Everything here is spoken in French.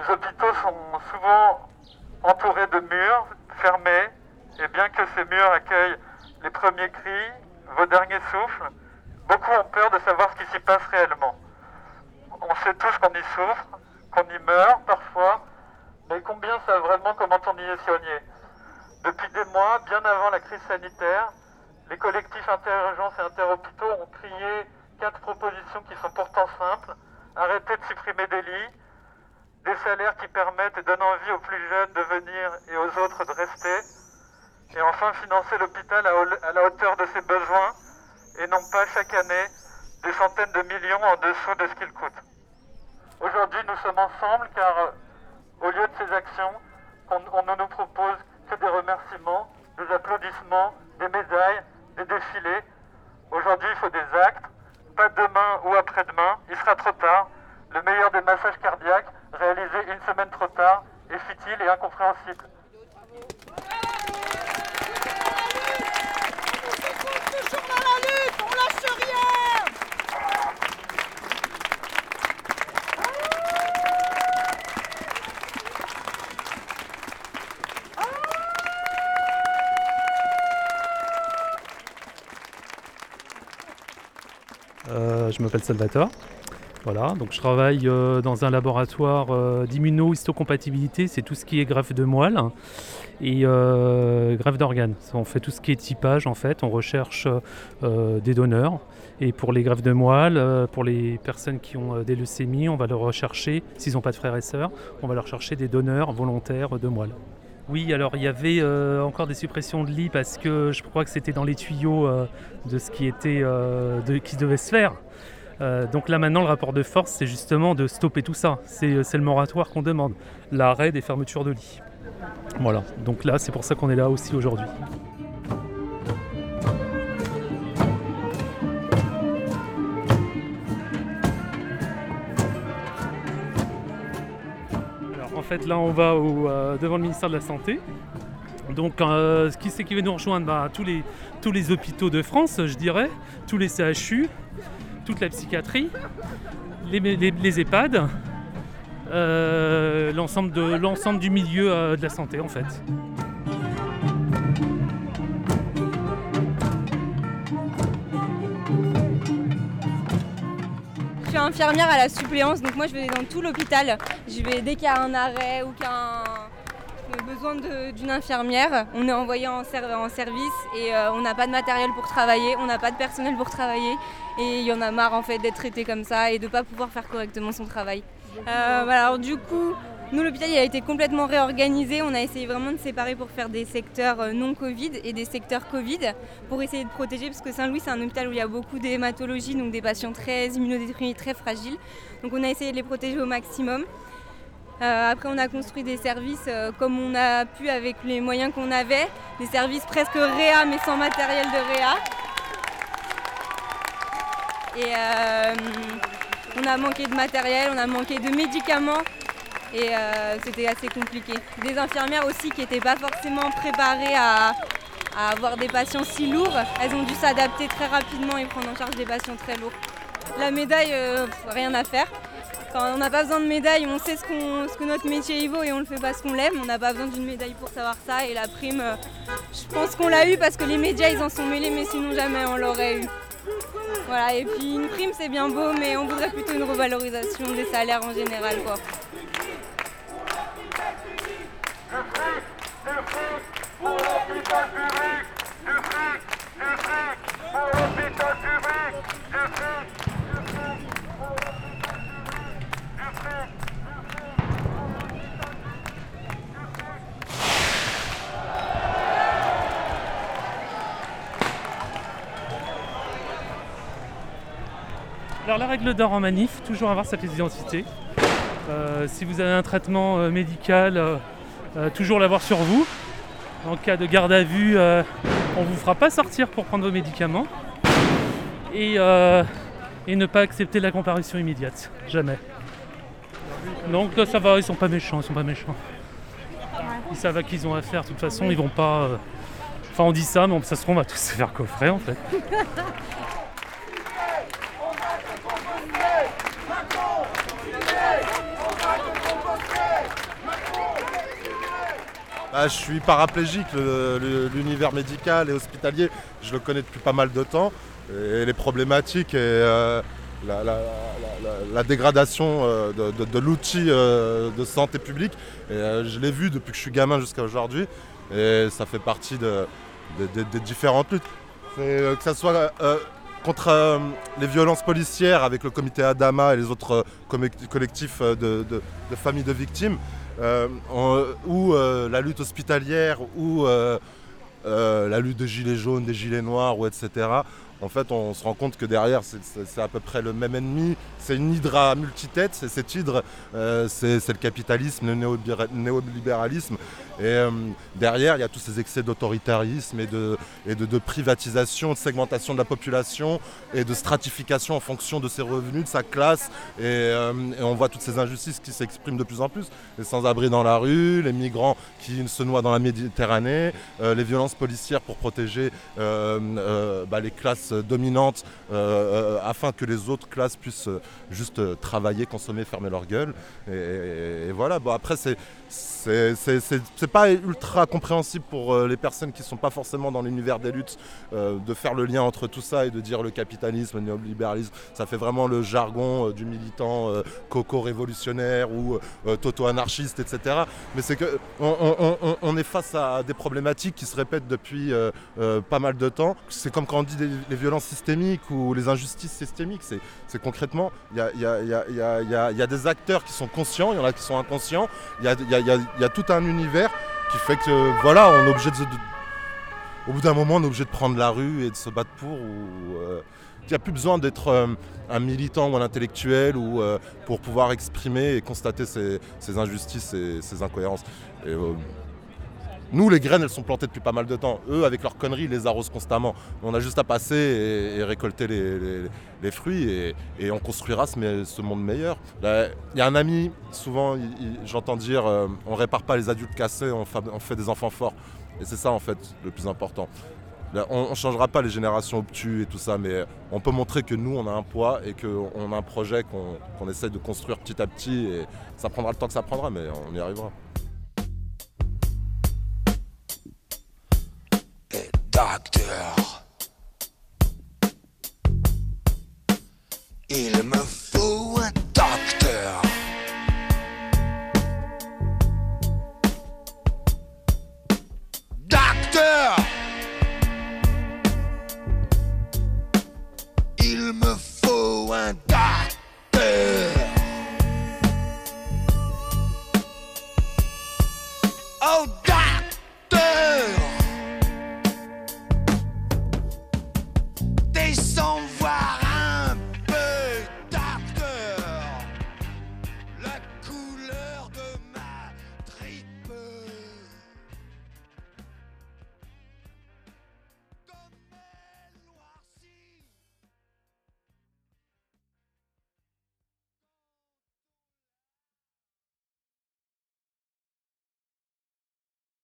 Les hôpitaux sont souvent entourés de murs fermés, et bien que ces murs accueillent les premiers cris, vos derniers souffles, beaucoup ont peur de savoir ce qui s'y passe réellement. On sait tous qu'on y souffre, qu'on y meurt parfois, mais combien savent vraiment comment on y est soigné Depuis des mois, bien avant la crise sanitaire, les collectifs interurgences et interhôpitaux ont crié quatre propositions qui sont pourtant simples. Arrêter de supprimer des lits, des salaires qui permettent et donnent envie aux plus jeunes de venir et aux autres de rester, et enfin financer l'hôpital à la hauteur de ses besoins et non pas chaque année des centaines de millions en dessous de ce qu'il coûte. Aujourd'hui, nous sommes ensemble car euh, au lieu de ces actions, on, ne nous propose que des remerciements, des applaudissements, des médailles, des défilés. Aujourd'hui, il faut des actes, pas demain ou après-demain, il sera trop tard. Le meilleur des massages cardiaques, réalisé une semaine trop tard, est futile et incompréhensible. je m'appelle Salvatore. Voilà, donc je travaille euh, dans un laboratoire euh, d'immunohistocompatibilité, c'est tout ce qui est greffe de moelle et euh, greffe d'organes. On fait tout ce qui est typage en fait, on recherche des donneurs. Et pour les greffes de moelle, pour les personnes qui ont des leucémies, on va leur rechercher, s'ils n'ont pas de frères et sœurs, on va leur chercher des donneurs volontaires de moelle. Oui, alors il y avait euh, encore des suppressions de lits parce que je crois que c'était dans les tuyaux euh, de ce qui était euh, qui devait se faire. Donc là maintenant le rapport de force c'est justement de stopper tout ça. C'est le moratoire qu'on demande, l'arrêt des fermetures de lits. Voilà, donc là c'est pour ça qu'on est là aussi aujourd'hui. fait, là, on va euh, devant le ministère de la Santé. Donc, euh, qui c'est qui va nous rejoindre bah, tous, les, tous les hôpitaux de France, je dirais, tous les CHU, toute la psychiatrie, les, EHPAD, euh, l'ensemble du milieu de la santé, en fait. infirmière à la suppléance, donc moi je vais dans tout l'hôpital. Je vais dès qu'il y a un arrêt ou a besoin d'une infirmière, on est envoyé en, en service et euh, on n'a pas de matériel pour travailler, on n'a pas de personnel pour travailler et il y en a marre en fait d'être traité comme ça et de ne pas pouvoir faire correctement son travail. Euh, voilà, alors du coup, nous, l'hôpital a été complètement réorganisé. On a essayé vraiment de séparer pour faire des secteurs euh, non Covid et des secteurs Covid pour essayer de protéger, parce que Saint-Louis, c'est un hôpital où il y a beaucoup d'hématologie, donc des patients très immunodétruits, très fragiles. Donc on a essayé de les protéger au maximum. Euh, après, on a construit des services euh, comme on a pu avec les moyens qu'on avait, des services presque réa mais sans matériel de réa. Et on a manqué de matériel, on a manqué de médicaments et euh, c'était assez compliqué. Des infirmières aussi qui n'étaient pas forcément préparées à, avoir des patients si lourds, elles ont dû s'adapter très rapidement et prendre en charge des patients très lourds. La médaille, euh, rien à faire. On n'a pas besoin de médaille, on sait ce, que notre métier vaut et on le fait parce qu'on l'aime. On n'a pas besoin d'une médaille pour savoir ça. Et la prime, euh, je pense qu'on l'a eu parce que les médias ils en sont mêlés, mais sinon jamais on l'aurait eu. Voilà, et puis une prime c'est bien beau, mais on voudrait plutôt une revalorisation des salaires en général. Quoi. Alors la règle d'or en manif, toujours avoir sa pièce d'identité. Euh, si vous avez un traitement euh, médical, euh, toujours l'avoir sur vous. En cas de garde à vue, on ne vous fera pas sortir pour prendre vos médicaments. Et, ne pas accepter la comparution immédiate. Jamais. Donc ça va, ils sont pas méchants, ils sont pas méchants. Ils savent à qui ils ont affaire, de toute façon ils vont pas. Enfin on dit ça, mais ça se trouve on va tous se faire coffrer en fait. Bah, je suis paraplégique, l'univers médical et hospitalier, je le connais depuis pas mal de temps. Et les problématiques et euh, la, dégradation euh, de, l'outil euh, de santé publique, je l'ai vu depuis que je suis gamin jusqu'à aujourd'hui. Et ça fait partie des différentes luttes. que ce soit contre les violences policières avec le comité Adama et les autres collectifs de familles de victimes, euh, ou euh, la lutte hospitalière, ou euh, la lutte des gilets jaunes, des gilets noirs, ou etc en fait, on se rend compte que derrière, c'est à peu près le même ennemi. C'est une hydre à multitête. C'est cette hydre, euh, c'est le capitalisme, le néolibéralisme. Et euh, derrière, il y a tous ces excès d'autoritarisme et, de, privatisation, de segmentation de la population et de stratification en fonction de ses revenus, de sa classe. Et, euh, on voit toutes ces injustices qui s'expriment de plus en plus. Les sans-abri dans la rue, les migrants qui se noient dans la Méditerranée, les violences policières pour protéger bah, les classes dominante euh, euh, afin que les autres classes puissent euh, juste travailler, consommer, fermer leur gueule. Et, voilà, bon, après, c'est c'est pas ultra compréhensible pour les personnes qui sont pas forcément dans l'univers des luttes de faire le lien entre tout ça et de dire le capitalisme, le néolibéralisme. Ça fait vraiment le jargon du militant coco-révolutionnaire ou toto-anarchiste, etc. Mais c'est que on, est face à des problématiques qui se répètent depuis pas mal de temps. C'est comme quand on dit les violences systémiques ou les injustices systémiques. C'est concrètement, il y a, des acteurs qui sont conscients, il y en a qui sont inconscients. Il y a, tout un univers qui fait que, voilà, on est obligé de, au bout d'un moment, on est obligé de prendre la rue et de se battre pour. Euh, il n'y a plus besoin d'être euh, un militant ou un intellectuel ou, euh, pour pouvoir exprimer et constater ces, injustices et ces incohérences. Nous, les graines, elles sont plantées depuis pas mal de temps. Eux, avec leurs conneries, ils les arrosent constamment. On a juste à passer et, récolter les, fruits et, on construira ce, monde meilleur. Il y a un ami, souvent, j'entends dire euh, on répare pas les adultes cassés, on, fait des enfants forts. Et c'est ça, en fait, le plus important. on ne changera pas les générations obtus et tout ça, mais on peut montrer que nous, on a un poids et qu'on a un projet qu'on essaie de construire petit à petit. Et ça prendra le temps que ça prendra, mais on y arrivera. Oh,